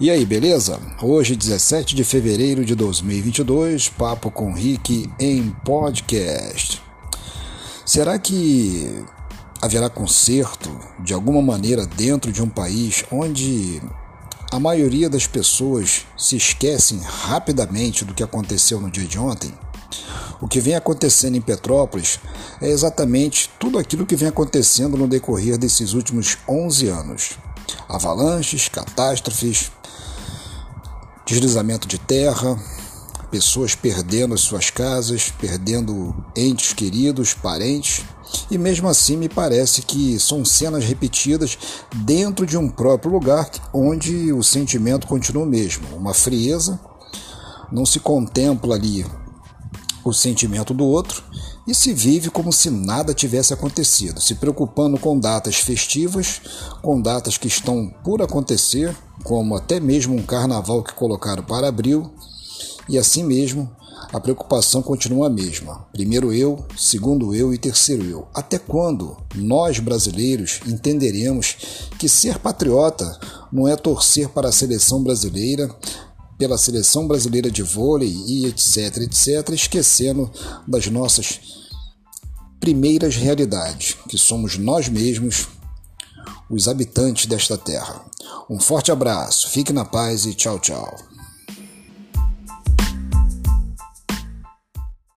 E aí, beleza? Hoje, 17 de fevereiro de 2022, papo com Rick em podcast. Será que haverá conserto de alguma maneira dentro de um país onde a maioria das pessoas se esquecem rapidamente do que aconteceu no dia de ontem? O que vem acontecendo em Petrópolis é exatamente tudo aquilo que vem acontecendo no decorrer desses últimos 11 anos. Avalanches, catástrofes, deslizamento de terra, pessoas perdendo as suas casas, perdendo entes queridos, parentes, e mesmo assim me parece que são cenas repetidas dentro de um próprio lugar onde o sentimento continua o mesmo, uma frieza, não se contempla ali o sentimento do outro e se vive como se nada tivesse acontecido, se preocupando com datas festivas, com datas que estão por acontecer como até mesmo um carnaval que colocaram para abril, e assim mesmo a preocupação continua a mesma. Primeiro eu, segundo eu e terceiro eu. Até quando nós brasileiros entenderemos que ser patriota não é torcer para a seleção brasileira, pela seleção brasileira de vôlei e etc, etc, esquecendo das nossas primeiras realidades, que somos nós mesmos, os habitantes desta terra. Um forte abraço, fique na paz e tchau, tchau.